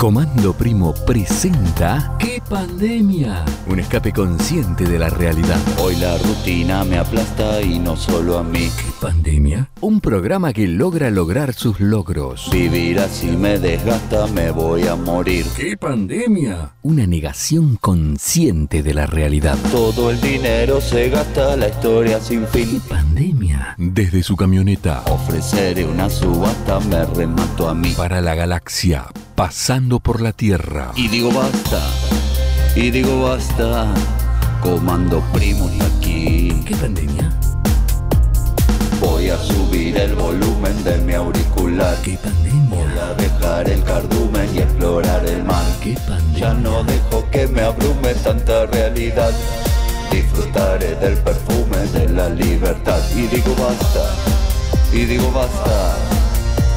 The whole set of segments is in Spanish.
Comando Primo presenta ¿Qué pandemia? Un escape consciente de la realidad. Hoy la rutina me aplasta y no solo a mí. ¿Qué pandemia? Un programa que logra lograr sus logros. Vivir así me desgasta, me voy a morir. ¿Qué pandemia? Una negación consciente de la realidad. Todo el dinero se gasta, la historia sin ¿Qué fin. pandemia? Desde su camioneta Ofreceré una subasta, me remato a mí. para la galaxia, pasando por la Tierra. Y digo basta, y digo basta. Comando primo aquí. ¿Qué pandemia? Voy a subir el volumen de mi auricular. ¿Qué Voy pandemia? a dejar el cardumen y explorar el mar. ¿Qué Ya pandemia? no dejo que me abrume tanta realidad. Disfrutaré del perfume de la libertad. Y digo basta, y digo basta.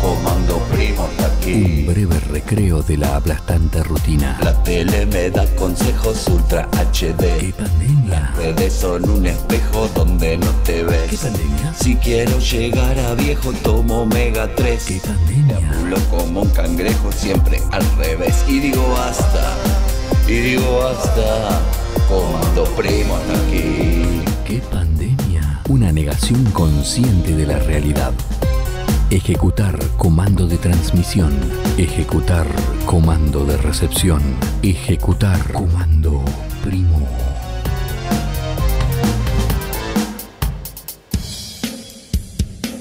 Comando primo está Un aquí. breve recreo de la aplastante rutina. La tele me da consejos ultra ¿Qué HD. pandemia? Redes son un espejo donde no te ¿Qué ves. pandemia? Si quiero llegar a viejo, tomo omega 3. ¿Qué pandemia? Hablo como un cangrejo, siempre al revés. Y digo basta, y digo basta. Comando primo hasta aquí. ¿Qué pandemia? Una negación consciente de la realidad. Ejecutar comando de transmisión. Ejecutar comando de recepción. Ejecutar comando primo.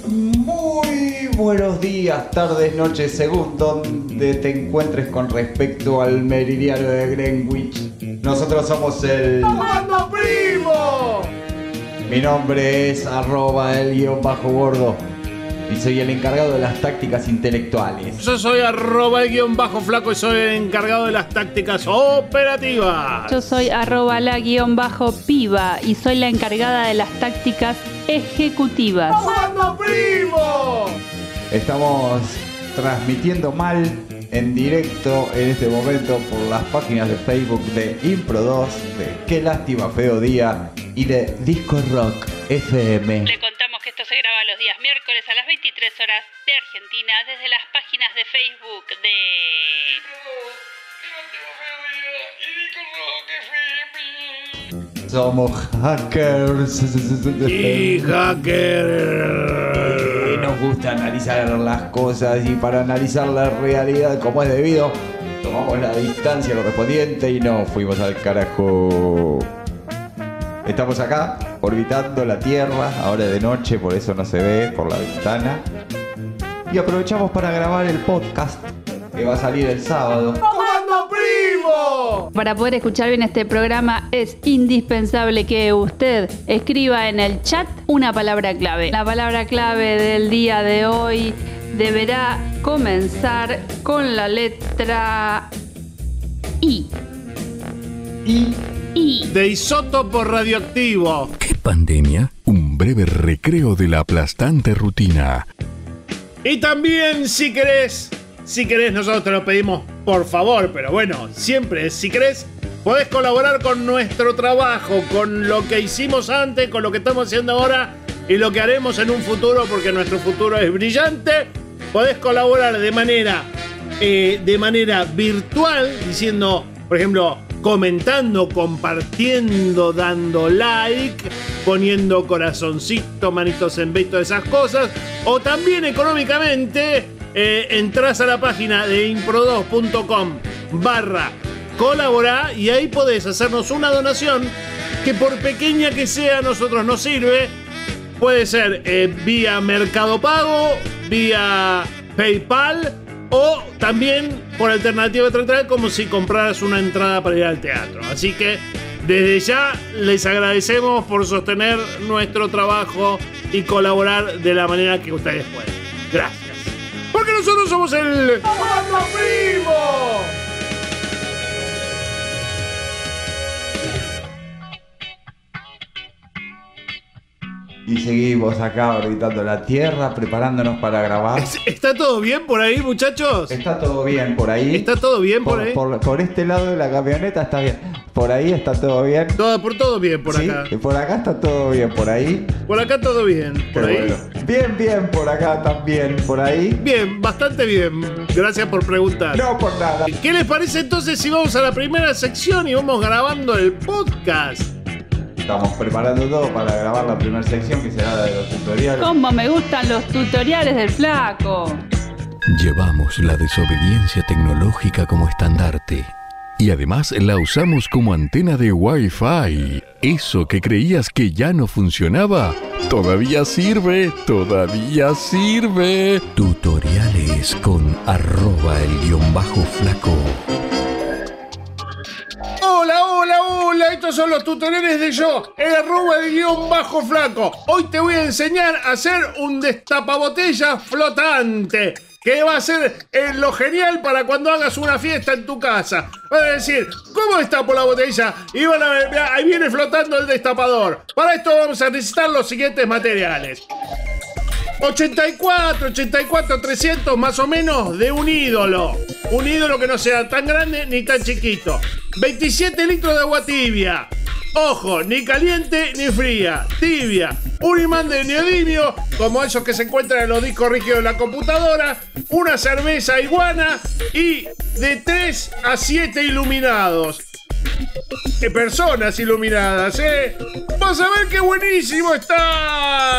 Muy buenos días, tardes, noches, según donde te encuentres con respecto al meridiano de Greenwich. Nosotros somos el... ¡Comando primo! Mi nombre es arroba el guion bajo gordo y soy el encargado de las tácticas intelectuales. Yo soy arroba el guion bajo flaco y soy el encargado de las tácticas operativas. Yo soy arroba la guion bajo piba y soy la encargada de las tácticas ejecutivas. ¡Comando primo! Estamos transmitiendo mal en directo en este momento por las páginas de Facebook de Impro 2, de Qué lástima feo día y de Disco Rock FM. Le días miércoles a las 23 horas de Argentina desde las páginas de Facebook de... Somos hackers. Y hacker. Y nos gusta analizar las cosas y para analizar la realidad como es debido, tomamos la distancia correspondiente y nos fuimos al carajo. Estamos acá, orbitando la Tierra, ahora de noche, por eso no se ve por la ventana. Y aprovechamos para grabar el podcast que va a salir el sábado. ¡Comando primo! Para poder escuchar bien este programa es indispensable que usted escriba en el chat una palabra clave. La palabra clave del día de hoy deberá comenzar con la letra I. Y. De isótopo radioactivo. ¿Qué pandemia? Un breve recreo de la aplastante rutina. Y también, si querés, si querés, nosotros te lo pedimos por favor, pero bueno, siempre, si querés, podés colaborar con nuestro trabajo, con lo que hicimos antes, con lo que estamos haciendo ahora y lo que haremos en un futuro, porque nuestro futuro es brillante. Podés colaborar de manera, eh, de manera virtual, diciendo, por ejemplo, comentando, compartiendo, dando like, poniendo corazoncito, manitos en todas esas cosas. O también económicamente, eh, entras a la página de impro2.com barra colaborar y ahí podés hacernos una donación que por pequeña que sea a nosotros nos sirve. Puede ser eh, vía Mercado Pago, vía PayPal o también por alternativa teatral como si compraras una entrada para ir al teatro. Así que desde ya les agradecemos por sostener nuestro trabajo y colaborar de la manera que ustedes pueden. Gracias. Porque nosotros somos el... ¡Comando Primo! Y seguimos acá orbitando la Tierra, preparándonos para grabar. Es- ¿Está todo bien por ahí, muchachos? Está todo bien por ahí. ¿Está todo bien por ahí? Por, por este lado de la camioneta está bien. Por ahí está todo bien. Todo, por todo bien por Sí, acá. y por acá está todo bien. Por ahí. Por acá todo bien. Por Qué ahí. bueno. Bien, bien. Por acá también. Por ahí. Bien, bastante bien. Gracias por preguntar. No por nada. ¿Qué les parece entonces si vamos a la primera sección y vamos grabando el podcast? Estamos preparando todo para grabar la primera sección que será la de los tutoriales. ¿Cómo me gustan los tutoriales del flaco? Llevamos la desobediencia tecnológica como estandarte. Y además la usamos como antena de Wi-Fi. Eso que creías que ya no funcionaba, todavía sirve, todavía sirve. Tutoriales con arroba el guion bajo flaco. Estos son los tutoriales de yo, el arroba de guion bajo flaco. Hoy te voy a enseñar a hacer un destapabotella flotante. Que va a ser eh, lo genial para cuando hagas una fiesta en tu casa. Vas a decir, ¿cómo destapo la botella? Y van a ver, ahí viene flotando el destapador. Para esto vamos a necesitar los siguientes materiales. 84, 84, 300 más o menos de un ídolo. Un ídolo que no sea tan grande ni tan chiquito. 27 litros de agua tibia. Ojo, ni caliente ni fría, tibia. Un imán de neodimio, como esos que se encuentran en los discos rígidos de la computadora. Una cerveza iguana y de 3 a 7 iluminados. ¡Qué personas iluminadas, eh! ¡Vas a ver qué buenísimo está!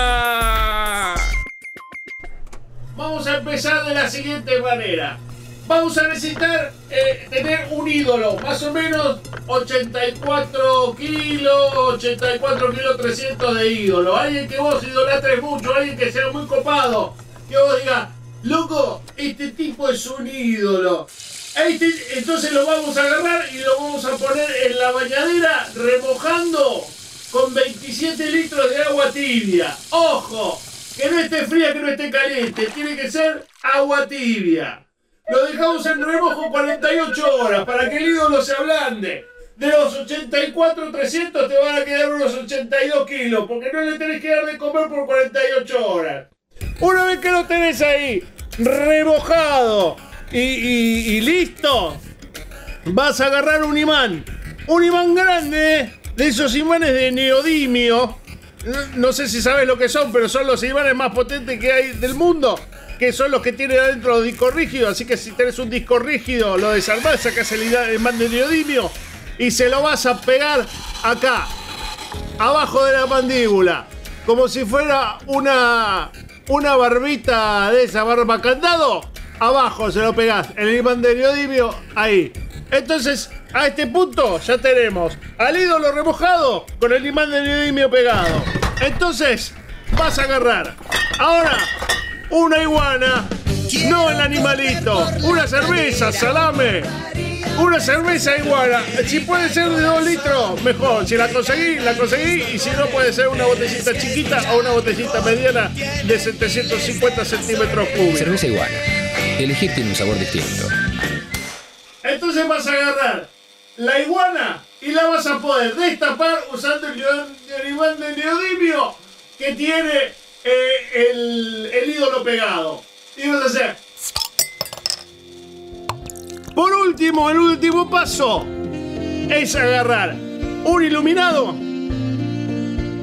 Vamos a empezar de la siguiente manera. Vamos a necesitar eh, tener un ídolo, más o menos 84 kilos, 84 kilos 300 de ídolo. Alguien que vos idolatres mucho, alguien que sea muy copado. Que vos digas, loco, este tipo es un ídolo. Este- entonces lo vamos a agarrar y lo vamos a poner en la bañadera remojando con 27 litros de agua tibia. ¡Ojo! Que no esté fría, que no esté caliente. Tiene que ser agua tibia. Lo dejamos en remojo 48 horas para que el ídolo se ablande. De los 84 300 te van a quedar unos 82 kilos porque no le tenés que dar de comer por 48 horas. Una vez que lo tenés ahí, remojado y, y- y listo, vas a agarrar un imán. Un imán grande, de esos imanes de neodimio. No, sé si sabes lo que son, pero son los imanes más potentes que hay del mundo. Que son los que tienen adentro los discos rígidos. Así que si tenés un disco rígido, lo desarmás, sacás el el imán de neodimio y se lo vas a pegar acá, abajo de la mandíbula. Como si fuera una, una barbita de esa barba candado. Abajo se lo pegás, el imán de neodimio, ahí. Entonces, a este punto ya tenemos al ídolo remojado con el imán de neodimio pegado. Entonces, vas a agarrar ahora una iguana, no el animalito, una cerveza, salame. Una cerveza iguana. Si puede ser de 2 litros, mejor. Si la conseguí, la conseguí. Y si no, puede ser una botellita chiquita o una botellita mediana de 750 centímetros cúbicos. Cerveza iguana. Elegir tiene un sabor distinto. Entonces vas a agarrar la iguana y la vas a poder destapar usando el, imán de neodimio que tiene eh, el, el ídolo pegado. Y vas a hacer. Por último, el último paso es agarrar un iluminado.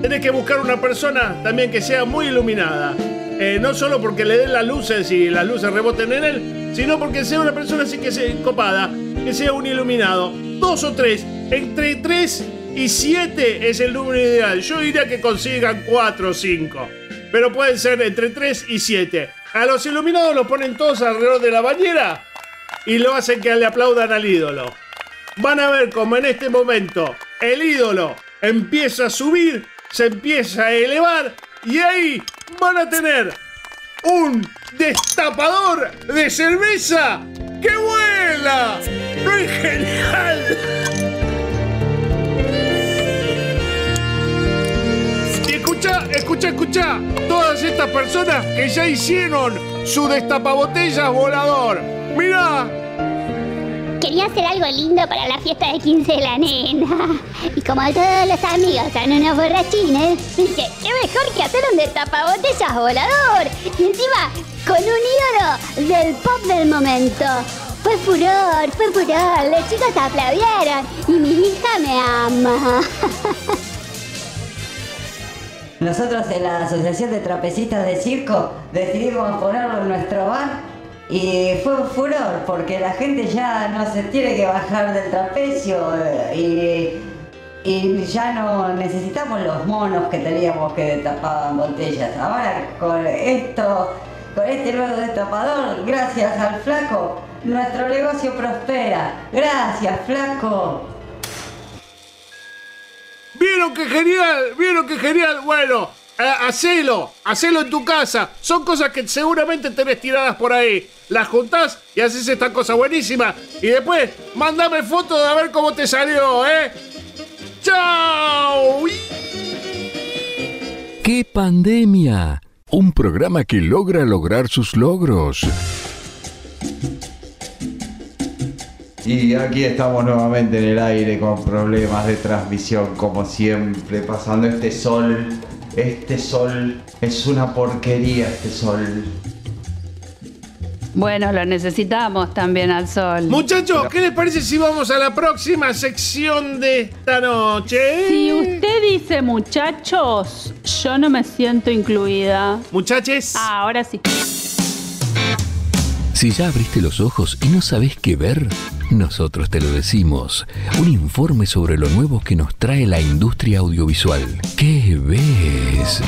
Tenés que buscar una persona también que sea muy iluminada. Eh, no solo porque le den las luces y las luces reboten en él, sino porque sea una persona así que sea copada, que sea un iluminado. Dos o tres, entre tres y siete es el número ideal. Yo diría que consigan cuatro o cinco, pero pueden ser entre tres y siete. A los iluminados los ponen todos alrededor de la bañera y lo hacen que le aplaudan al ídolo. Van a ver como en este momento el ídolo empieza a subir, se empieza a elevar y ahí van a tener un destapador de cerveza que vuela. ¡No es genial! Y escucha, escucha, escucha. Todas estas personas que ya hicieron su destapabotellas volador. ¡Qué quería hacer algo lindo para la fiesta de 15 de la nena. Y como todos los amigos son unos borrachines, dije, qué mejor que hacer un destapabotellas volador. Y encima, con un ídolo del pop del momento. Fue furor, fue furor, los chicos aplaudieron y mi hija me ama. Nosotros en la Asociación de Trapecistas de Circo decidimos ponerlo en nuestro bar y fue un furor porque la gente ya no se tiene que bajar del trapecio eh, y, ya no necesitamos los monos que teníamos que tapaban botellas. Ahora con esto, con este nuevo destapador, gracias al flaco, nuestro negocio prospera. Gracias, flaco. ¿Vieron qué genial? ¿Vieron qué genial? Bueno, hacelo, hacelo en tu casa. Son cosas que seguramente tenés tiradas por ahí. Las juntás y haces esta cosa buenísima. Y después, mandame fotos de a ver cómo te salió, ¿eh? ¡Chao! ¡Qué pandemia! Un programa que logra lograr sus logros. Y aquí estamos nuevamente en el aire con problemas de transmisión, como siempre, pasando este sol. Este sol es una porquería, este sol. Bueno, lo necesitamos también al sol. Muchachos, ¿qué les parece si vamos a la próxima sección de esta noche? Si usted dice muchachos, yo no me siento incluida. Muchaches. Ah, ahora sí. Si ya abriste los ojos y no sabes qué ver, nosotros te lo decimos. Un informe sobre lo nuevo que nos trae la industria audiovisual. ¿Qué ves?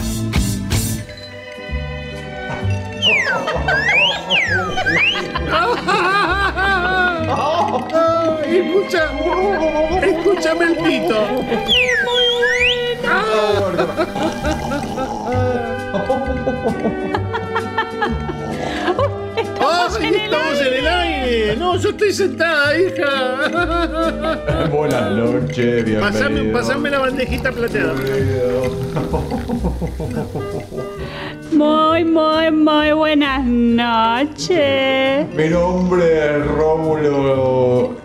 Ay, escucha, escúchame el pito. Estamos No, yo estoy sentada, hija. Buenas noches, bienvenido. Pasame, pasame la bandejita plateada. Muy, muy, muy buenas noches. Mi nombre es Rómulo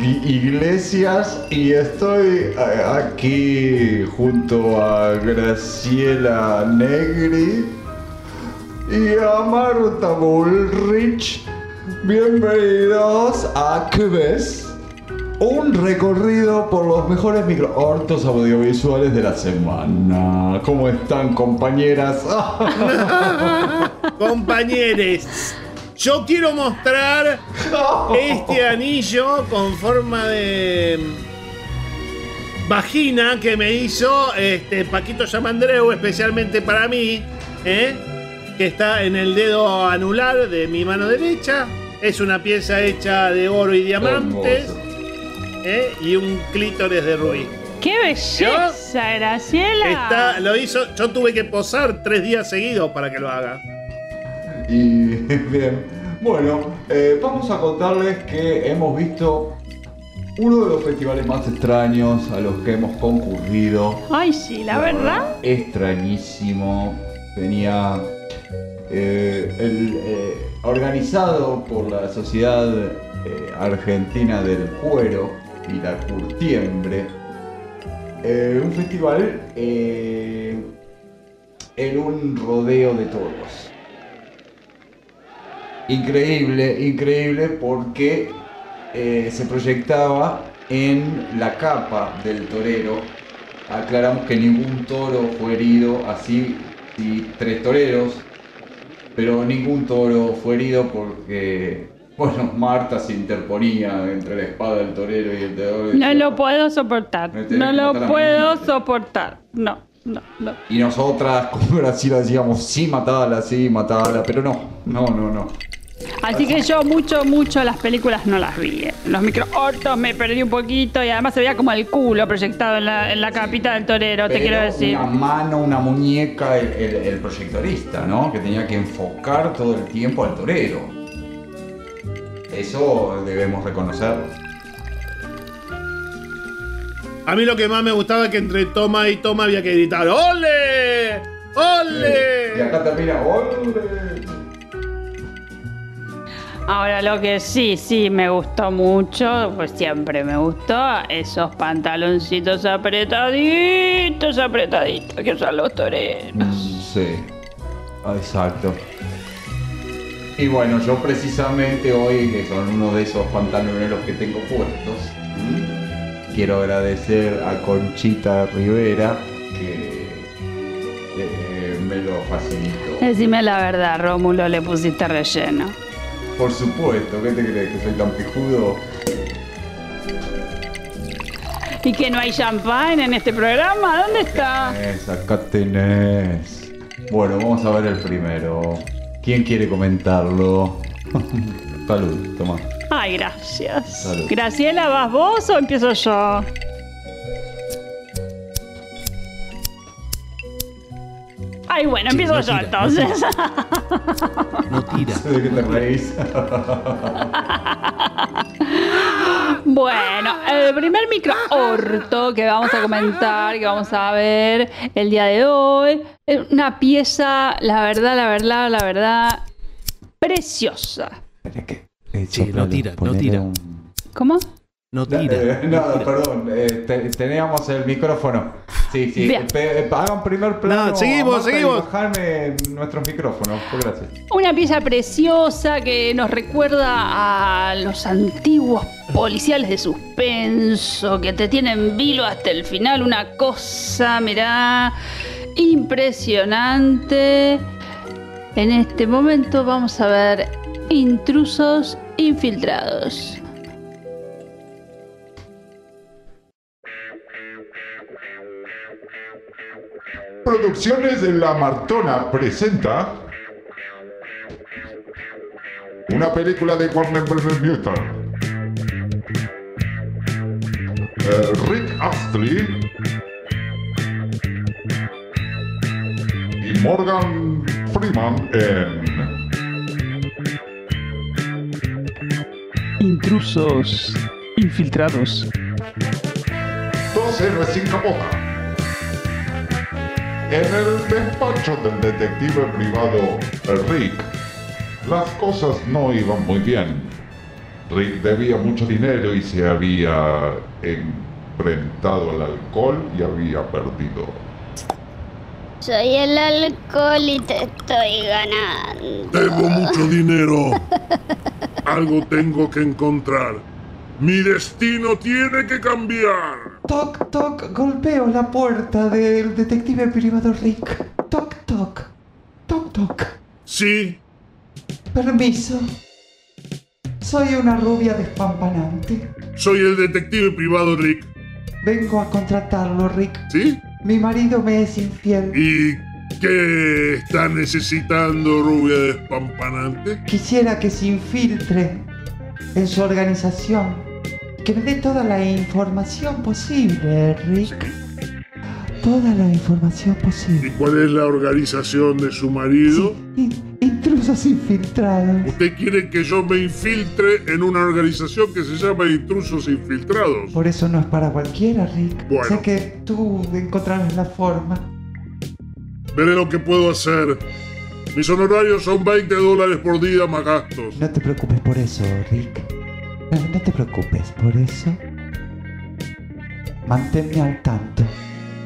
Iglesias y estoy eh, aquí junto a Graciela Negri y a Marta Bullrich. Bienvenidos a ¿Qué ves? Un recorrido por los mejores microhortos audiovisuales de la semana. ¿Cómo están, compañeras? Compañeros, yo quiero mostrar este anillo con forma de vagina que me hizo este Paquito Yamandreu especialmente para mí, ¿eh? que está en el dedo anular de mi mano derecha. Es una pieza hecha de oro y diamantes. ¿eh? y un clítoris de rubí. ¡Qué belleza, Graciela! Está, lo hizo, yo tuve que posar tres días seguidos para que lo haga. Y bien, bueno, eh, vamos a contarles que hemos visto uno de los festivales más extraños a los que hemos concurrido. Ay, sí, la verdad. Extrañísimo. Tenía eh, el, eh, organizado por la Sociedad eh, Argentina del Cuero y la Curtiembre. eh, un festival eh, en un rodeo de toros. Increíble, increíble porque se proyectaba en la capa del torero. Aclaramos que ningún toro fue herido, así sí, tres toreros, pero ningún toro fue herido porque, bueno, Marta se interponía entre la espada del torero y el torero. No lo puedo soportar. No lo puedo soportar. No, no, no. Y nosotras, como Graciela, decíamos, sí, matala, sí, matala, pero no, no, no, no. Así que yo mucho, mucho las películas no las vi. eh. Los microhortos me perdí un poquito y además se veía como el culo proyectado en la, en la capita del torero, te quiero decir. Una mano, una muñeca, el, el- el proyectorista, ¿no? Que tenía que enfocar todo el tiempo al torero. Eso debemos reconocerlo. A mí lo que más me gustaba es que entre toma y toma había que gritar ¡Ole! Y ¡Ole! acá termina. ¡Ole! Ahora lo que sí, sí me gustó mucho, pues siempre me gustó, esos pantaloncitos apretaditos, apretaditos que usan los toreros. Mm, Sí, Ah, exacto. Y bueno, yo precisamente hoy, que son uno de esos pantaloneros que tengo puestos, ¿m? quiero agradecer a Conchita Rivera que eh, me lo facilitó. Decime la verdad, Rómulo, le pusiste relleno. Por supuesto, ¿qué te crees? ¿Que soy tan pijudo? ¿Y que no hay champán en este programa? ¿Dónde está? Es, acá tenés. Bueno, vamos a ver el primero. ¿Quién quiere comentarlo? Salud, toma. Ay, gracias. Salud. Graciela, ¿vas vos o empiezo yo? Ay, bueno, empiezo no yo tira, no entonces. No tira. ¿De qué te reís? Bueno, el primer micro orto que vamos a comentar, que vamos a ver el día de hoy, es una pieza, la verdad, la verdad, la verdad, preciosa. Espera que- eh, Sí, no tira, no tira. un- ¿Cómo? No No, tira. eh, no, perdón, eh, te- teníamos el micrófono. Sí, sí, pe- eh, hagan primer plano. No, seguimos, seguimos. Bajarme nuestros micrófonos, pues gracias. Una pieza preciosa que nos recuerda a los antiguos policiales de suspenso que te tienen vilo hasta el final. Una cosa, mirá, impresionante. En este momento vamos a ver intrusos infiltrados. Producciones de La Martona presenta una película de Warner Bros. Newton. Eh, Rick Astley y Morgan Freeman en Intrusos infiltrados. Dos héroes sin capota. En el despacho del detective privado Rick, las cosas no iban muy bien. Rick debía mucho dinero y se había enfrentado al alcohol y había perdido. Soy el alcohol y te estoy ganando. Tengo mucho dinero. Algo tengo que encontrar. Mi destino tiene que cambiar. Toc, toc, golpeo la puerta del detective privado Rick. Toc, toc. Toc, toc. Sí, Permiso. Soy una rubia despampanante. soy el detective privado Rick. Vengo a contratarlo, Rick. ¿Sí? Mi marido me es infiel. ¿Y qué está necesitando rubia despampanante? Quisiera que se infiltre en su organización. Que me dé toda la información posible, Rick. Toda la información ¿Y posible. cuál es la organización de su marido? In- intrusos infiltrados. Usted quiere que yo me infiltre en una organización que se llama Intrusos Infiltrados. Por eso no es para cualquiera, Rick. Bueno. Sé que tú encontrarás la forma. Veré lo que puedo hacer. Mis honorarios son 20 dólares por día más gastos. No te preocupes por eso, Rick. No, no te preocupes por eso. Manténme al tanto.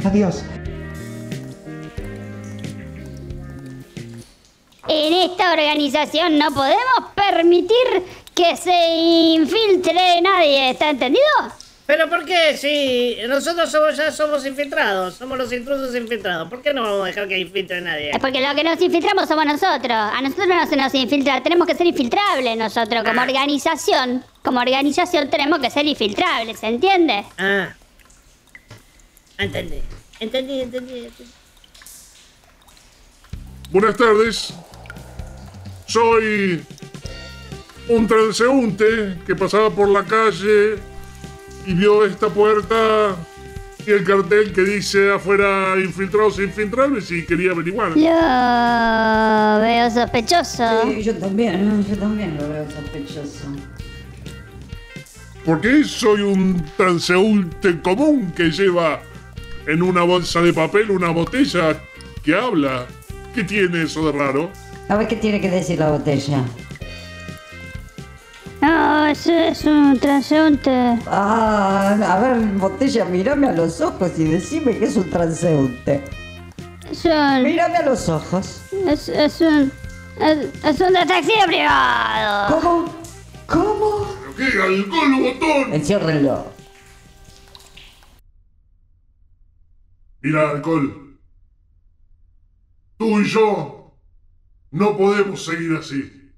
Adiós. En esta organización no podemos permitir que se infiltre nadie, ¿está entendido? ¿Pero por qué? Si nosotros somos, ya somos infiltrados, somos los intrusos infiltrados. ¿Por qué no vamos a dejar que infiltre nadie? Es porque lo que nos infiltramos somos nosotros. A nosotros no se nos infiltra, tenemos que ser infiltrables nosotros como organización. Como organización tenemos que ser infiltrables, ¿se entiende? Ah. Entendí. Entendí, entendí. entendí. Buenas tardes. Soy un transeúnte que pasaba por la calle y vio esta puerta y el cartel que dice afuera infiltrados e infiltrables y quería averiguar. Lo veo sospechoso. Sí, yo también, yo también lo veo sospechoso. ¿Por qué soy un transeúnte común que lleva en una bolsa de papel una botella que habla? ¿Qué tiene eso de raro? A ver qué tiene que decir la botella. es, es un transeúnte. Ah, a ver, botella, mírame a los ojos y decime que es un transeúnte. Es un. Mírame a los ojos. Es, es un. Es, es un detective privado. ¿Cómo? ¿Cómo? ¿Qué? ¡Alcohol, botón! Enciérrenlo. Mira, alcohol. Tú y yo no podemos seguir así.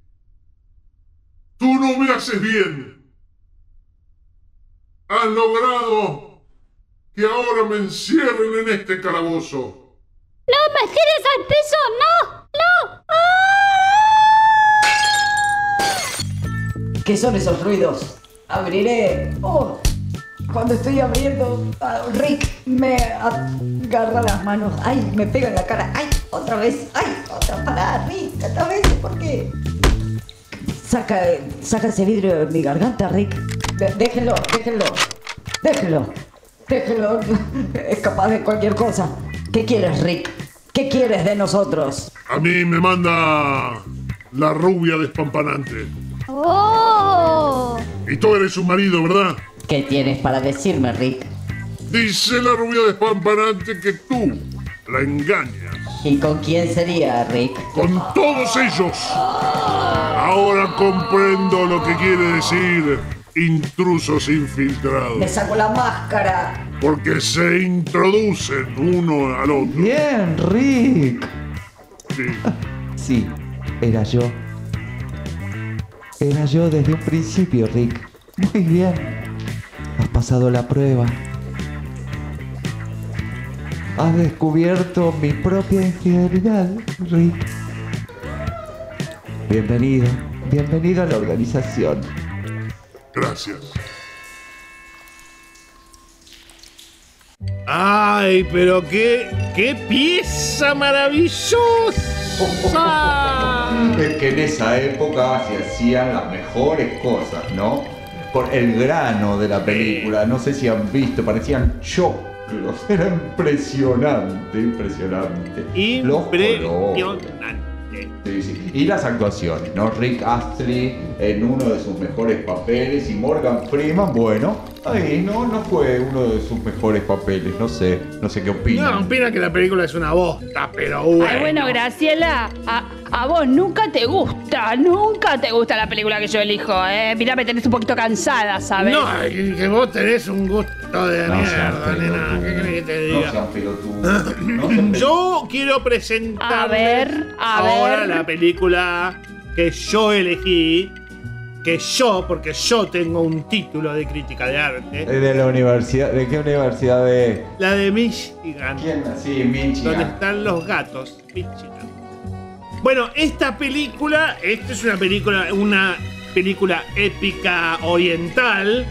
Tú no me haces bien. Has logrado que ahora me encierren en este calabozo. ¡No me tires al piso! ¡No! ¡No! ¿Qué son esos ruidos? Abriré. Oh, cuando estoy abriendo, ah, Rick me agarra las manos. ¡Ay! Me pega en la cara. ¡Ay! Otra vez. ¡Ay! Otra parada, Rick. Otra vez. ¿Por qué? Saca, saca ese vidrio de mi garganta, Rick. De- déjenlo, déjenlo. Déjenlo. Déjenlo. Es capaz de cualquier cosa. ¿Qué quieres, Rick? ¿Qué quieres de nosotros? A mí me manda la rubia despampanante. ¡Oh! Y tú eres su marido, ¿verdad? ¿Qué tienes para decirme, Rick? Dice la rubia despampanante que tú la engañas. ¿Y con quién sería, Rick? Con todos ellos. Ahora comprendo lo que quiere decir intrusos infiltrados. Me saco la máscara. Porque se introducen uno al otro. Bien, Rick. Sí. Sí, era yo. Era yo desde un principio, Rick. Muy bien. Has pasado la prueba. Has descubierto mi propia infidelidad, Rick. Bienvenido. Bienvenido a la organización. Gracias. Ay, pero qué, qué pieza maravillosa. Es que en esa época se hacían las mejores cosas, ¿no? Por el grano de la película, no sé si han visto, parecían choclos. Era impresionante, impresionante. Los. Impresionante. Sí, sí. Y las actuaciones, ¿no? Rick Astley en uno de sus mejores papeles y Morgan Freeman, bueno, ahí no, no fue uno de sus mejores papeles, no sé, no sé qué No, opinan. opina que la película es una bosta, pero bueno. Ay, bueno, Graciela, a, a vos nunca te gusta, nunca te gusta la película que yo elijo, ¿eh? Mirá, me tenés un poquito cansada, ¿sabes? No, que, que vos tenés un gusto de No mierda, nena. ¿Qué querés que te diga? no sean Yo quiero presentar A ver, a ahora ver. la película que yo elegí. Que yo, porque yo tengo un título de crítica de arte. De la universidad, ¿de qué universidad de...? La de Michigan. ¿Quién? Sí, Michigan. Donde están los gatos. Michigan. Bueno, esta película, esta es una película, una película épica oriental,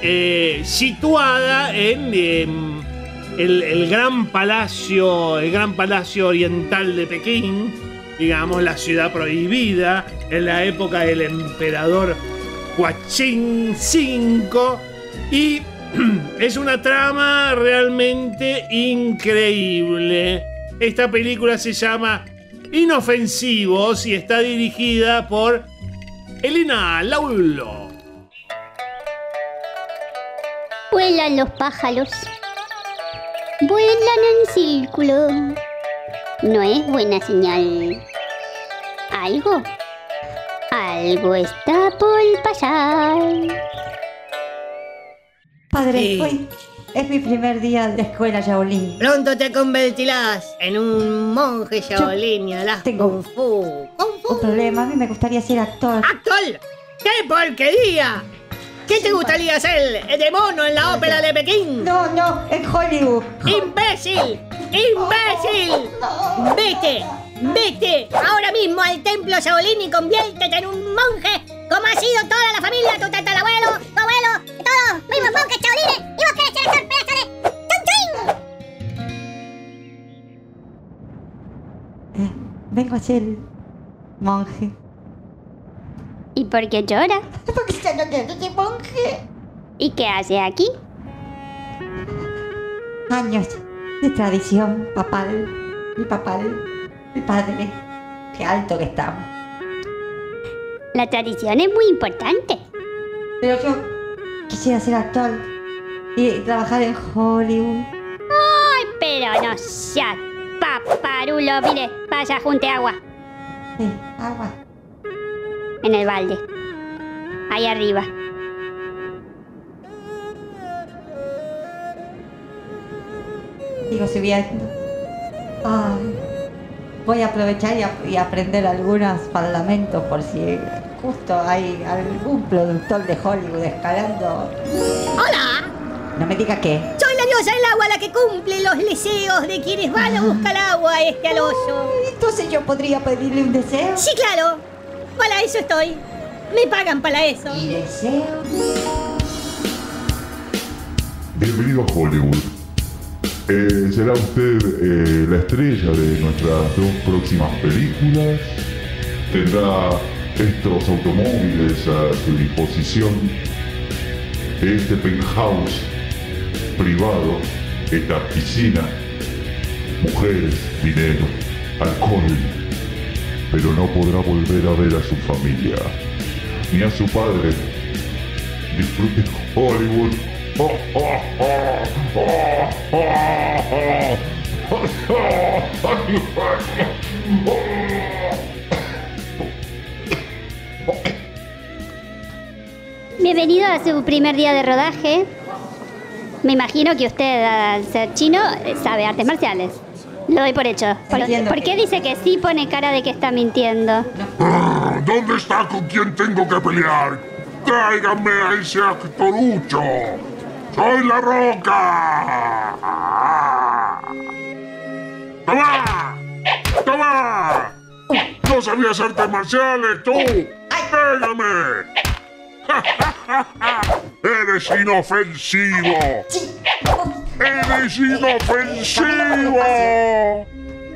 eh, situada en em, el, gran palacio, el gran palacio oriental de Pekín, digamos, la ciudad prohibida, en la época del emperador Huaching V, y es una trama realmente increíble. Esta película se llama Inofensivos y está dirigida por Elena Laulo. Vuelan los pájaros. Vuelan en círculo. No es buena señal. ¿Algo? Algo está por pasar. Padre, Sí. Es mi primer día de escuela Shaolin. Pronto te convertirás en un monje Shaolin y harás tengo- Kung Fu. ¿Kung Fu? Un problema, a mí me gustaría ser actor. ¡Actor! ¡Qué porquería! ¿Qué te gustaría ser? ¿El de mono en la ópera de Pekín? No, no, en Hollywood. ¡Imbécil! ¡Imbécil! ¡Vete! ¡Vete! Ahora mismo al templo Shaolin y conviértete en un monje como ha sido toda la familia, tu tatarabuelo, tu abuelo, vos querés ser actor pedazo de... ¡Tum, trin! Eh, vengo a ser monje. ¿Y por qué llora? Porque no quiero ser monje. ¿Y qué hace aquí? Años de tradición papal. Mi papal, mi padre. Qué alto que estamos. La tradición es muy importante. Pero yo quisiera ser actor y trabajar en Hollywood. Ay, pero no seas paparulo. Mire, vaya, junte agua. Sí, agua. En el balde. Ahí arriba. Sigo subiendo. Ay, voy a aprovechar y, a- y aprender algunos parlamentos por si justo hay algún productor de Hollywood escalando. ¡Hola! No me diga qué. Soy la diosa del agua, la que cumple los deseos de quienes van a buscar agua a este al oso. Entonces yo podría pedirle un deseo. Sí, claro. Para eso estoy. Me pagan para eso. ¿Y deseo? Bienvenido a Hollywood. Eh, será usted eh, la estrella de nuestras dos próximas películas. Tendrá estos automóviles a su disposición. Este penthouse privado, esta piscina, mujeres, dinero, alcohol. Pero no podrá volver a ver a su familia, ni a su padre. Disfrute Hollywood. Bienvenido a su primer día de rodaje. Me imagino que usted, al ser chino, sabe artes marciales. Lo doy por hecho. ¿Por, qué dice que sí pone cara de que está mintiendo? Ah, ¿Dónde está con quien tengo que pelear? Tráigame a ese actorucho. ¡Soy la roca! ¡Toma! ¡Toma! ¡No sabías artes marciales, tú! ¡Tráigame! ¡Eres inofensivo! ¡Eres inofensivo!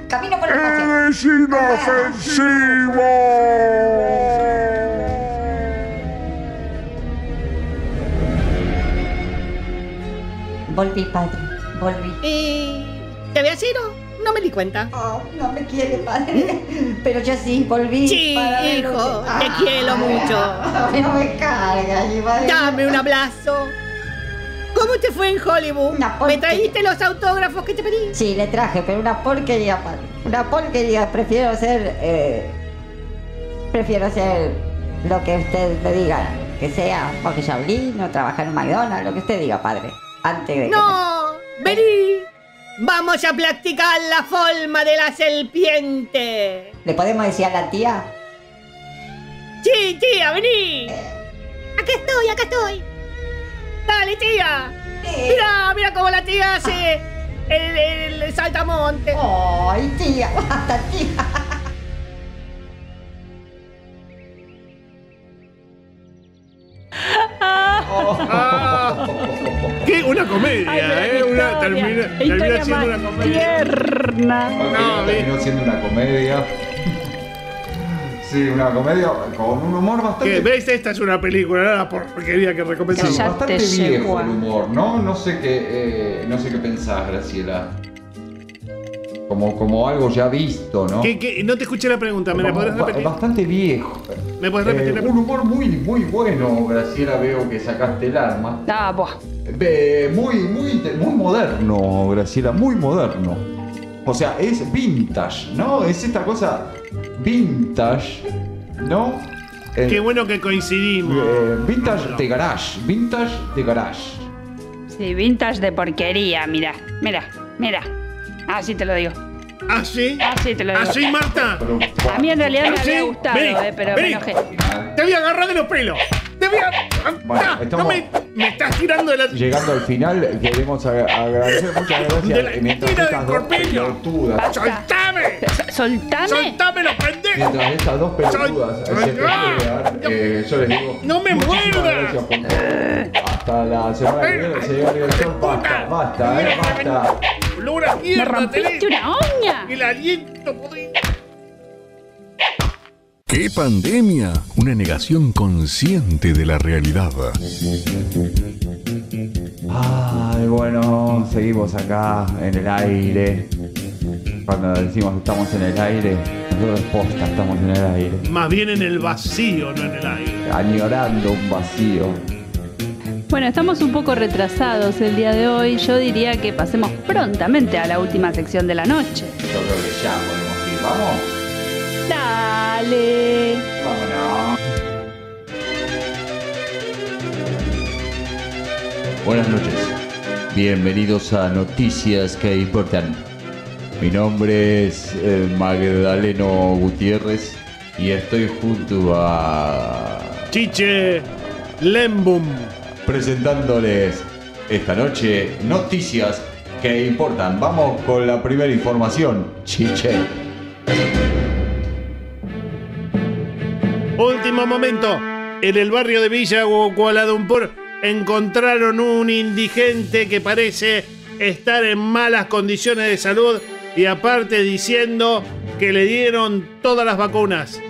Camino por el. ¡Eres inofensivo! Volví, padre. Volví. ¿Y te había sido? No me di cuenta. Oh, no me quiere, padre. Pero yo sí, volví. Sí, para hijo, te Ah, quiero mucho. No me carga, mi padre. Dame un abrazo. ¿Cómo te fue en Hollywood? Una ¿Me trajiste los autógrafos que te pedí? Sí, le traje, pero una porquería, padre. Una porquería. Prefiero ser. eh, prefiero ser lo que usted me diga que sea. Porque Shaolin o trabajar en McDonald's, lo que usted diga, padre. Antes de que. No, vení. Vamos a practicar la forma de la serpiente. ¿Le podemos decir a la tía? Sí, tía, vení. Acá estoy, acá estoy. Dale, tía. Mira, mira cómo la tía hace el, el saltamonte. ¡Ay, tía! ¡Basta, tía! Comedia, Ay, ¿eh? Una, termina, termina siendo una comedia. tierna. No, terminó siendo una comedia. Sí, una comedia con un humor bastante. ¿Qué? ¿Ves? Esta es una película, no la porquería que recomendamos. Sí, bastante te viejo el humor, ¿no? No sé qué, eh, no sé qué pensás, Graciela. Como, como algo ya visto, ¿no? ¿Qué, qué? No te escuché la pregunta, ¿me la podrás ba- repetir? Bastante viejo. ¿Me podés repetir la Eh, un humor muy, muy bueno, Graciela, veo que sacaste el arma. Ah, buah. Eh, muy, muy, muy moderno, Graciela, muy moderno. O sea, es vintage, ¿no? Es esta cosa vintage, ¿no? Eh, Qué bueno que coincidimos. eh, vintage de garage, vintage de garage. Sí, vintage de porquería, mira, mira, mira. Así te lo digo. ¿Ah, sí? Así te lo digo. ¿Así, Marta? A mí en realidad me ¿Ah, sí? había gustado, Vení, eh, pero vení. me enojé. Te voy a agarrar de los pelos. Te voy a. Bueno, Ah, estamos- No me, me estás tirando de la. Llegando al final, queremos ag- agradecer muchas De gracias. la eh, mientras tira estas del dos corpiño. pelotudas, ¡Soltame! So- Soltame. ¡Soltame los pendejos! mientras estas dos pelotudas Sol- se pelean, eh, yo les digo. ¡No me muchísimas muerdas! gracias por todo. Hasta la semana que viene, señor director. Basta, basta, eh, basta. ¡Olor a Me mierda! rompiste una uña. El aliento podrido. ¿Qué pandemia? Una negación consciente de la realidad. Ay, bueno, seguimos acá en el aire. Cuando decimos estamos en el aire, nosotros posta estamos en el aire. Más bien en el vacío, no en el aire. Añorando un vacío. Bueno, estamos un poco retrasados el día de hoy. Yo diría que pasemos prontamente a la última sección de la noche. Yo creo que ya podemos ir. ¿Vamos? Dale. Vámonos. Buenas noches. Bienvenidos a Noticias que Importan. Mi nombre es eh, Magdaleno Gutiérrez y estoy junto a... Chiche Lembum. Presentándoles esta noche noticias que importan. Vamos con la primera información, chiche. Último momento. En el barrio de Villa Kuala encontraron un indigente que parece estar en malas condiciones de salud y aparte diciendo que le dieron todas las vacunas.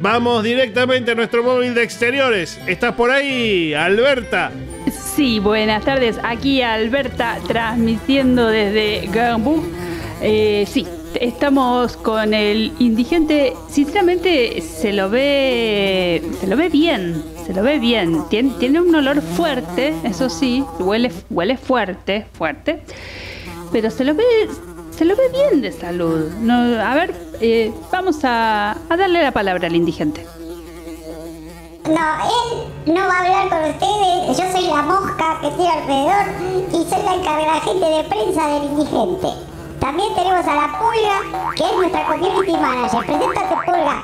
Vamos directamente a nuestro móvil de exteriores. ¿Estás por ahí, Alberta? Sí, buenas tardes. Aquí Alberta transmitiendo desde Gambú. Eh, sí, estamos con el indigente. Sinceramente se lo ve, se lo ve bien, se lo ve bien. Tiene, tiene un olor fuerte, eso sí, huele, huele fuerte, fuerte. Pero se lo ve, se lo ve bien de salud. No, a ver, eh, vamos a, a darle la palabra al indigente. No, él no va a hablar con ustedes. Yo soy la mosca que estoy alrededor y soy la encargada gente de prensa del indigente. También tenemos a la Pulga, que es nuestra community manager. Preséntate, Pulga.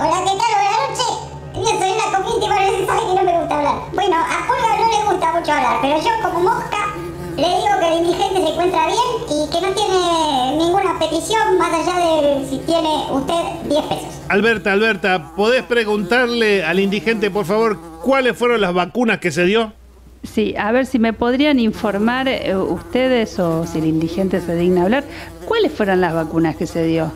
Hola, ¿qué tal? Buenas noches. Yo soy la community manager, sabe que no me gusta hablar. Bueno, a Pulga no le gusta mucho hablar, pero yo como mosca le digo que el indigente se encuentra bien y que no tiene ninguna petición más allá de si tiene usted 10 pesos. Alberta, Alberta, ¿podés preguntarle al indigente, por favor, cuáles fueron las vacunas que se dio? Sí, a ver si me podrían informar eh, ustedes o si el indigente se digna hablar, ¿cuáles fueron las vacunas que se dio?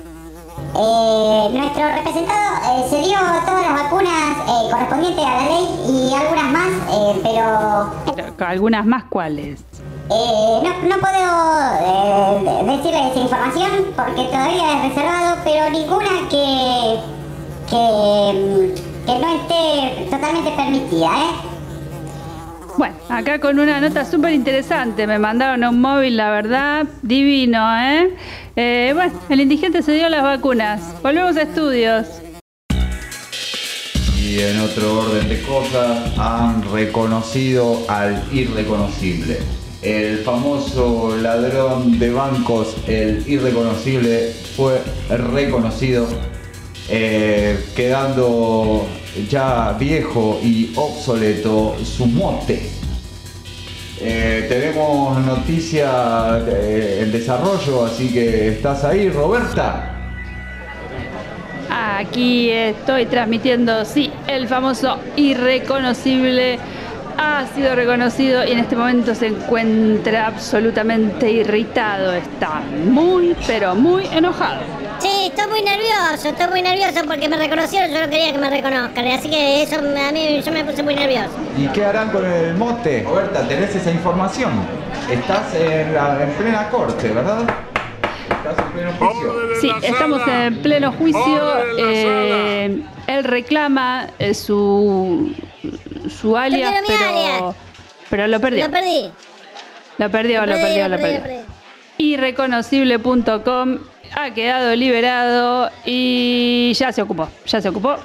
Eh, nuestro representado eh, se dio todas las vacunas eh, correspondientes a la ley y algunas más, eh, pero ¿Algunas más cuáles? Eh, no, no puedo eh, de- decirle esa información porque todavía es reservado, pero ninguna que, que, que no esté totalmente permitida, ¿eh? Bueno, acá con una nota súper interesante, me mandaron a un móvil, la verdad, divino, ¿eh? Eh, Bueno, el indigente se dio las vacunas. Volvemos a estudios. Y en otro orden de cosas, han reconocido al irreconocible. El famoso ladrón de bancos, el irreconocible, fue reconocido, eh, quedando ya viejo y obsoleto su mote. Eh, tenemos noticia eh, en desarrollo, así que estás ahí, Roberta. Aquí estoy transmitiendo, sí, el famoso irreconocible ha sido reconocido y en este momento se encuentra absolutamente irritado. Está muy, pero muy enojado. Sí, estoy muy nervioso, estoy muy nervioso porque me reconocieron, yo no quería que me reconozcan, así que eso a mí yo me puse muy nervioso. ¿Y qué harán con el mote? Roberta, ¿tenés esa información? Estás en, la- en plena corte, ¿verdad? Estás en pleno juicio. Sí, estamos en pleno juicio. eh, él reclama eh, su, su alias, pero, alias. pero lo perdió. Lo perdí. Lo perdió, lo perdí, perdió, lo perdió. Irreconocible.com ha quedado liberado y ya se ocupó, ya se ocupó,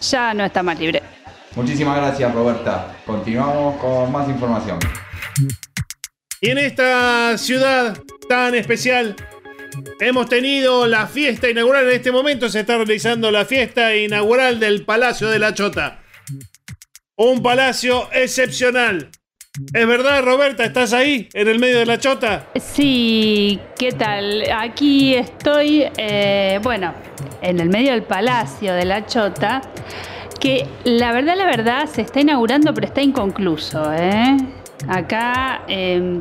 ya no está más libre. Muchísimas gracias, Roberta. Continuamos con más información. Y en esta ciudad tan especial hemos tenido la fiesta inaugural. En este momento se está realizando la fiesta inaugural del Palacio de la Chota. Un palacio excepcional. ¿Es verdad, Roberta? ¿Estás ahí, en el medio de la Chota? Sí, ¿qué tal? Aquí estoy, eh, bueno, en el medio del Palacio de la Chota, que la verdad, la verdad, se está inaugurando, pero está inconcluso, ¿eh? Acá, eh,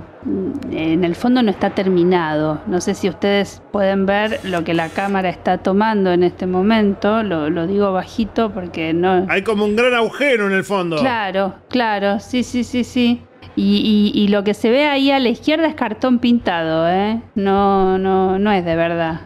en el fondo no está terminado. No sé si ustedes pueden ver lo que la cámara está tomando en este momento. Lo, lo digo bajito porque no... Hay como un gran agujero en el fondo. Claro, claro, sí, sí, sí, sí. Y, y- y lo que se ve ahí a la izquierda es cartón pintado, ¿eh? No, no, no es de verdad.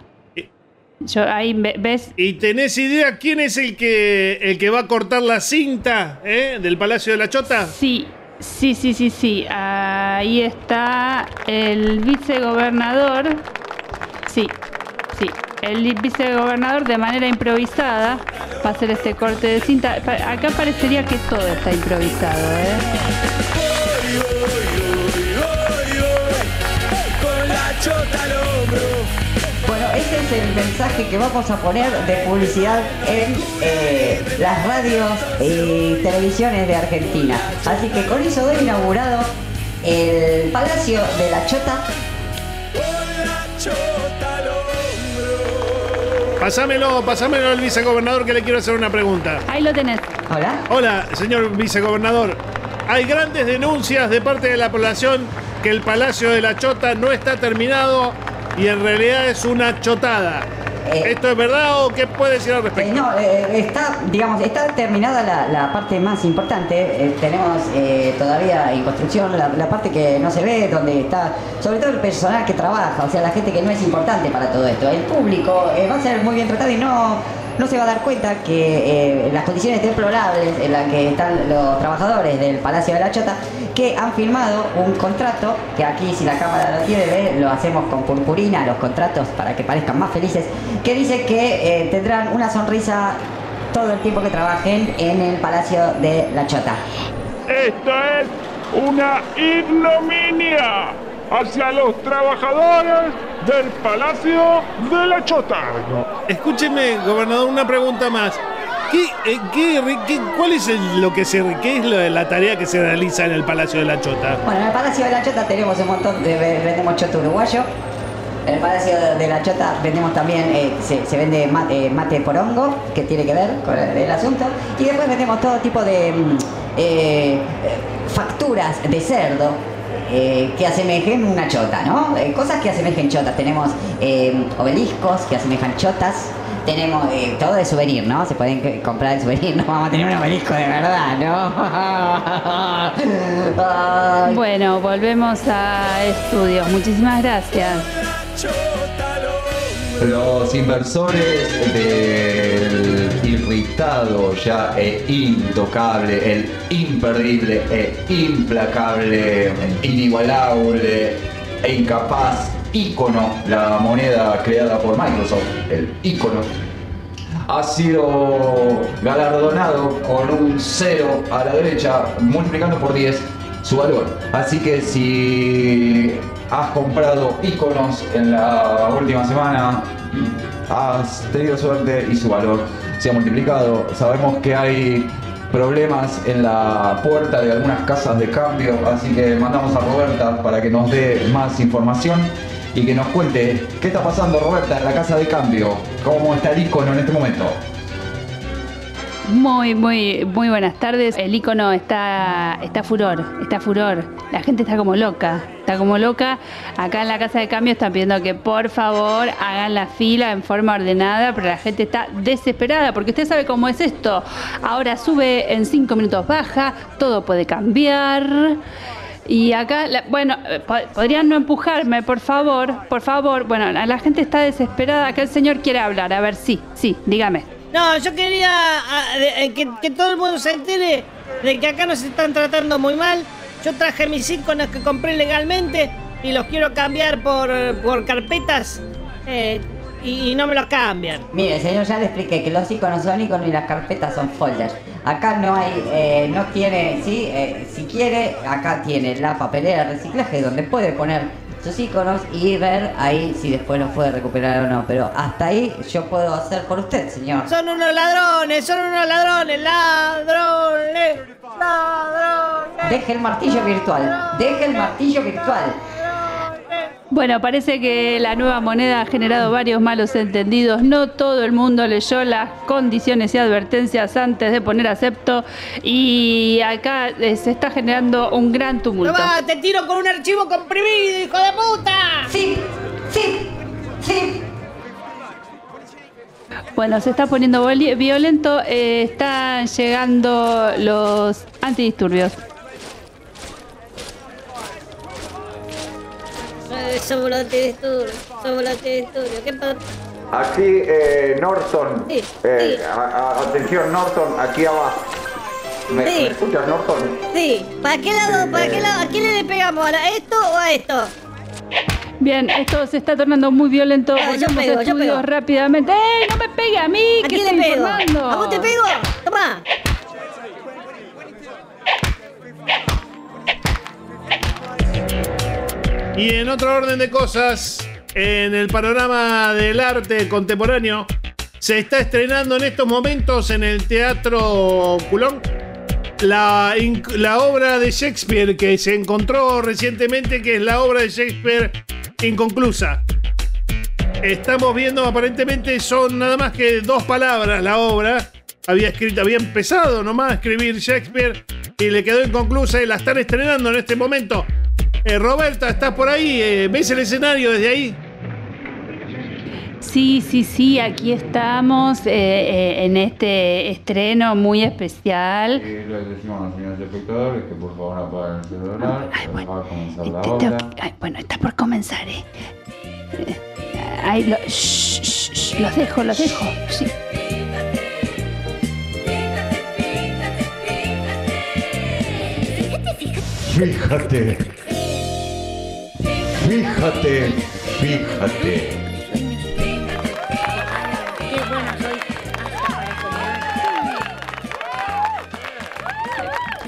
Yo ahí ve- ves. ¿Y tenés idea quién es el que el que va a cortar la cinta eh, del Palacio de la Chota? Sí, Sí, sí, sí, sí. Ahí está el vicegobernador. Sí, sí. El vicegobernador de manera improvisada va a hacer este corte de cinta. Acá parecería que todo está improvisado, ¿eh? Con la chota es el mensaje que vamos a poner de publicidad en eh, las radios y televisiones de Argentina. Así que con eso doy inaugurado el Palacio de la Chota. Pásamelo, pásamelo al vicegobernador que le quiero hacer una pregunta. Ahí lo tenés. Hola. Hola, señor vicegobernador. Hay grandes denuncias de parte de la población que el Palacio de la Chota no está terminado y en realidad es una chotada. ¿Esto es verdad o qué puede decir al respecto? Eh, no, eh, está, digamos, está terminada la, la parte más importante. Eh, tenemos eh, todavía en construcción la, la parte que no se ve, donde está, sobre todo el personal que trabaja, o sea, la gente que no es importante para todo esto. El público eh, va a ser muy bien tratado y no, no se va a dar cuenta que eh, las condiciones deplorables en las que están los trabajadores del Palacio de la Chota, que han firmado un contrato, que aquí si la cámara lo tiene, ve, lo hacemos con purpurina, los contratos para que parezcan más felices, que dice que eh, tendrán una sonrisa todo el tiempo que trabajen en el Palacio de la Chota. Esta es una ignominia hacia los trabajadores del Palacio de la Chota. Escúcheme, gobernador, una pregunta más. ¿Qué, eh, qué- qué- ¿Cuál es el- lo que se qué es lo de la tarea que se realiza en el Palacio de la Chota? Bueno, en el Palacio de la Chota tenemos un montón de vendemos choto uruguayo. En el Palacio de la Chota vendemos también, eh, se, se vende mate, mate porongo, que tiene que ver con el, el asunto. Y después vendemos todo tipo de mm, eh, eh, facturas de cerdo. Eh, que asemejen una chota, ¿no? Eh, cosas que asemejen chotas. Tenemos eh, obeliscos que asemejan chotas. Tenemos eh, todo de souvenir, ¿no? Se pueden comprar el souvenir. No vamos a tener un obelisco de verdad, ¿no? Bueno, volvemos a estudios. Muchísimas gracias. Los inversores del irritado ya e intocable, el imperdible e implacable, inigualable e incapaz ícono, la moneda creada por Microsoft, el ícono, ha sido galardonado con un cero a la derecha, multiplicando por 10 su valor. Así que si has comprado iconos en la última semana, has tenido suerte y su valor se ha multiplicado. Sabemos que hay problemas en la puerta de algunas casas de cambio, así que mandamos a Roberta para que nos dé más información y que nos cuente qué está pasando Roberta en la casa de cambio, cómo está el icono en este momento. Muy, muy, muy buenas tardes. El icono está, está furor, está furor. La gente está como loca, está como loca. Acá en la casa de cambio están pidiendo que por favor hagan la fila en forma ordenada, pero la gente está desesperada porque usted sabe cómo es esto. Ahora sube, en cinco minutos baja, todo puede cambiar. Y acá, la- bueno, eh, po- podrían no empujarme, por favor, por favor. Bueno, la gente está desesperada. Acá el señor quiere hablar. A ver, sí, sí, dígame. No, yo quería ah, eh, que, todo el mundo se entere de que acá nos están tratando muy mal. Yo traje mis iconos que compré legalmente y los quiero cambiar por, por carpetas eh, y, y no me los cambian. Mire, señor, ya le expliqué que los iconos son iconos y las carpetas son folders. Acá no hay, eh, no tiene, sí, eh, si quiere, acá tiene la papelera de reciclaje donde puede poner sus iconos y ver ahí si después los puede recuperar o no. Pero hasta ahí yo puedo hacer por usted, señor. Son unos ladrones, son unos ladrones, ladrones, ladrones. Deje el martillo virtual, deje el martillo virtual. Bueno, parece que la nueva moneda ha generado varios malos entendidos. No todo el mundo leyó las condiciones y advertencias antes de poner acepto y acá se está generando un gran tumulto. Toma, te tiro con un archivo comprimido, hijo de puta. Sí, sí, sí. Bueno, se está poniendo violento. eh, están llegando los antidisturbios. Somos los antidisturbios, somos los antidisturbios. ¿Qué pasa? Aquí, eh, Norton. Sí, Eh, a- a- atención, Norton, aquí abajo. ¿Me, Sí. me escuchas, Norton? Sí, ¿para qué lado, para qué lado, a quién le pegamos? ¿A esto o a esto? Bien, esto se está tornando muy violento. Ah, yo pego, a yo pego. rápidamente. ¡Ey, no me pegue a mí! ¿A que quién le estoy pego? informando! ¿A vos te pego? Toma. Y en otro orden de cosas, en el panorama del arte contemporáneo, se está estrenando en estos momentos en el Teatro Culón la, obra de Shakespeare que se encontró recientemente, que es la obra de Shakespeare inconclusa. Estamos viendo, aparentemente son nada más que dos palabras la obra. Había escrito, había empezado nomás a escribir Shakespeare y le quedó inconclusa y la están estrenando en este momento. Eh, Roberta, ¿estás por ahí? Eh, ¿Ves el escenario desde ahí? Sí, sí, sí, aquí estamos eh, eh, en este estreno muy especial. Y le decimos a los señores espectadores que por favor apaguen el celular. Va a comenzar la Te- obra. que- ay, bueno, está por comenzar, ¿eh? Eh, ay, lo- shh, shh, shh, los dejo, los dejo. Sí. Fíjate. Fíjate. Fíjate.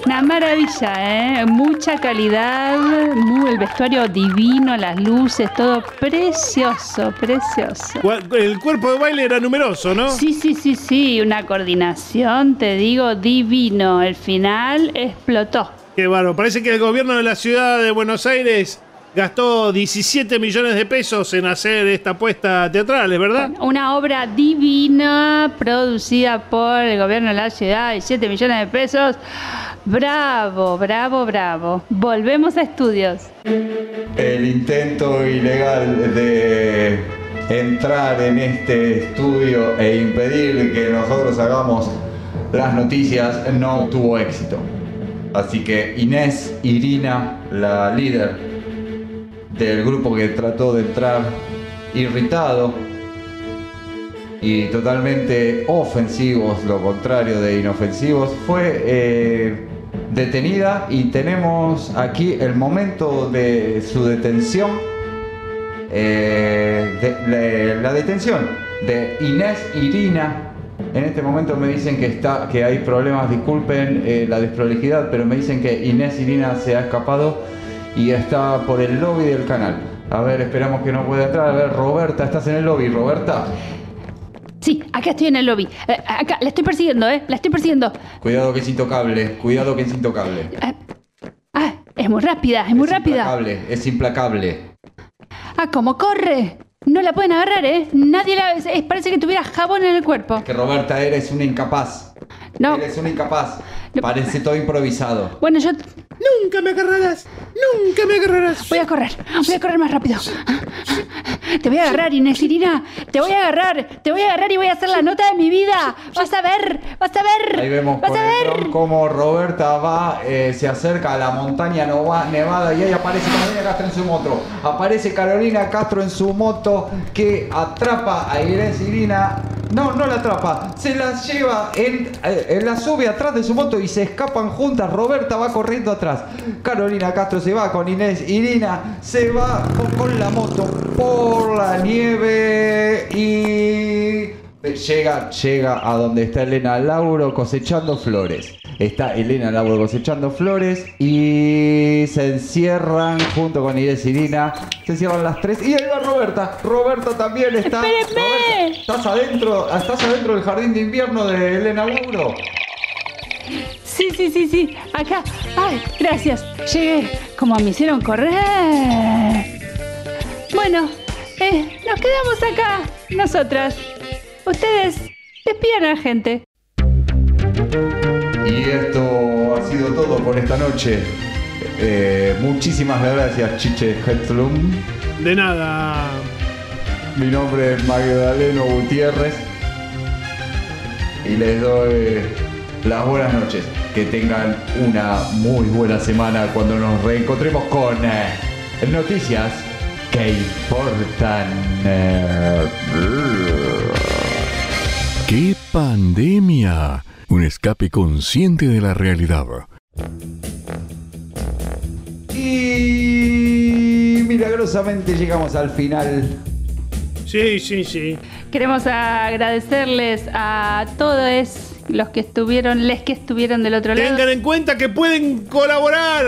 Una maravilla, ¿eh? Mucha calidad, muy, el vestuario divino, las luces, todo precioso, precioso. El cuerpo de baile era numeroso, ¿no? Sí, sí, sí, sí, una coordinación, te digo, divino. El final explotó. Qué bárbaro. Parece que el gobierno de la ciudad de Buenos Aires gastó 17 millones de pesos en hacer esta apuesta teatral, ¿es verdad? Una obra divina producida por el gobierno de la ciudad, 17 millones de pesos. Bravo, bravo, bravo. Volvemos a estudios. El intento ilegal de entrar en este estudio e impedir que nosotros hagamos las noticias no tuvo éxito. Así que Inés Irina, la líder del grupo que trató de entrar irritado y totalmente ofensivos, lo contrario de inofensivos, fue eh, detenida y tenemos aquí el momento de su detención, eh, la detención de Inés Irina. En este momento me dicen que está, que hay problemas, disculpen eh, la desprolijidad, pero me dicen que Inés Irina se ha escapado y está por el lobby del canal. A ver, esperamos que no pueda entrar. A ver, Roberta, estás en el lobby, Roberta. Sí, acá estoy en el lobby. Eh, acá, la estoy persiguiendo, ¿eh? La estoy persiguiendo. Cuidado que es intocable, cuidado que es intocable. Ah, es muy rápida, es muy rápida. Implacable, es implacable. Ah, ¿cómo corre? No la pueden agarrar, ¿eh? Nadie la... es- parece que tuviera jabón en el cuerpo. Que Roberta, eres una incapaz. No. Eres una incapaz. Parece todo improvisado. Bueno, yo... Nunca me agarrarás. Nunca me agarrarás. Voy a correr. Voy a correr más rápido. Te voy a agarrar, Inés Irina. Te voy a agarrar. Te voy a agarrar y voy a hacer la nota de mi vida. Vas a ver. Vas a ver. Ahí vemos Vas a ver. cómo Roberta va, eh, se acerca a la montaña nevada y ahí aparece Carolina Castro en su moto. Aparece Carolina Castro en su moto que atrapa a Inés Irina. No, no la atrapa, se la lleva, en, eh, la sube atrás de su moto y se escapan juntas. Roberta va corriendo atrás. Carolina Castro se va con Inés Irina, se va con, con la moto por la nieve y Llega, llega a donde está Elena Lauro cosechando flores. Está Elena Lauro cosechando flores y se encierran junto con Inés Irina. Se encierran las tres. Y ahí va Roberta. Roberta también está. ¡Espérenme! Roberta, ¿Estás adentro? ¿Estás adentro del jardín de invierno de Elena Lauro? Sí, sí, sí, sí. Acá. Ay, gracias. Llegué. Como me hicieron correr. Bueno, eh, nos quedamos acá. Nosotras. Ustedes despidan a la gente. Y esto ha sido todo por esta noche. Eh, muchísimas gracias, Chiche Hetzlum. De nada. Mi nombre es Magdaleno Gutiérrez y les doy las buenas noches. Que tengan una muy buena semana cuando nos reencontremos con eh, noticias que importan. eh, ¡Qué pandemia! Un escape consciente de la realidad. Y milagrosamente llegamos al final. Sí, sí, sí. Queremos agradecerles a todos los que estuvieron, les que estuvieron del otro lado. Tengan en cuenta que pueden colaborar.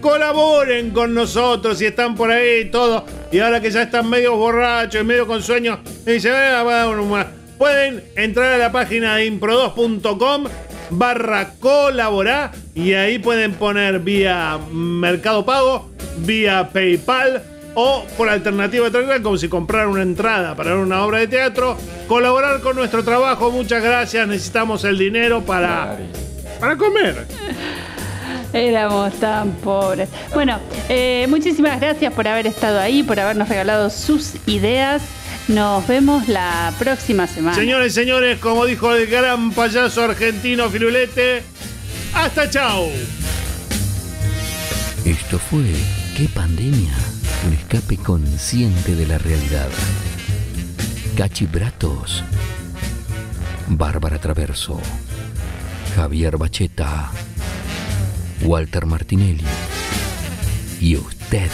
Colaboren con nosotros si están por ahí todos. Y ahora que ya están medio borrachos y medio con sueños, dicen, "Ah, bueno, más". pueden entrar a la página de impro2.com barra colaborar y ahí pueden poner vía Mercado Pago, vía PayPal o por alternativa terrenal como si compraran una entrada para ver una obra de teatro, colaborar con nuestro trabajo, muchas gracias, necesitamos el dinero para, para comer. Éramos tan pobres. Bueno, eh, muchísimas gracias por haber estado ahí, por habernos regalado sus ideas. Nos vemos la próxima semana. Señores y señores, como dijo el gran payaso argentino Firulete, hasta chao. Esto fue ¿Qué pandemia? Un escape consciente de la realidad. Cachibratos. Bárbara Traverso. Javier Bacheta. Walter Martinelli. Y usted.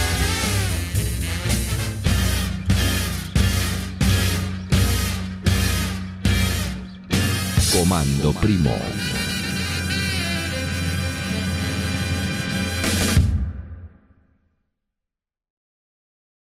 Comando Primo.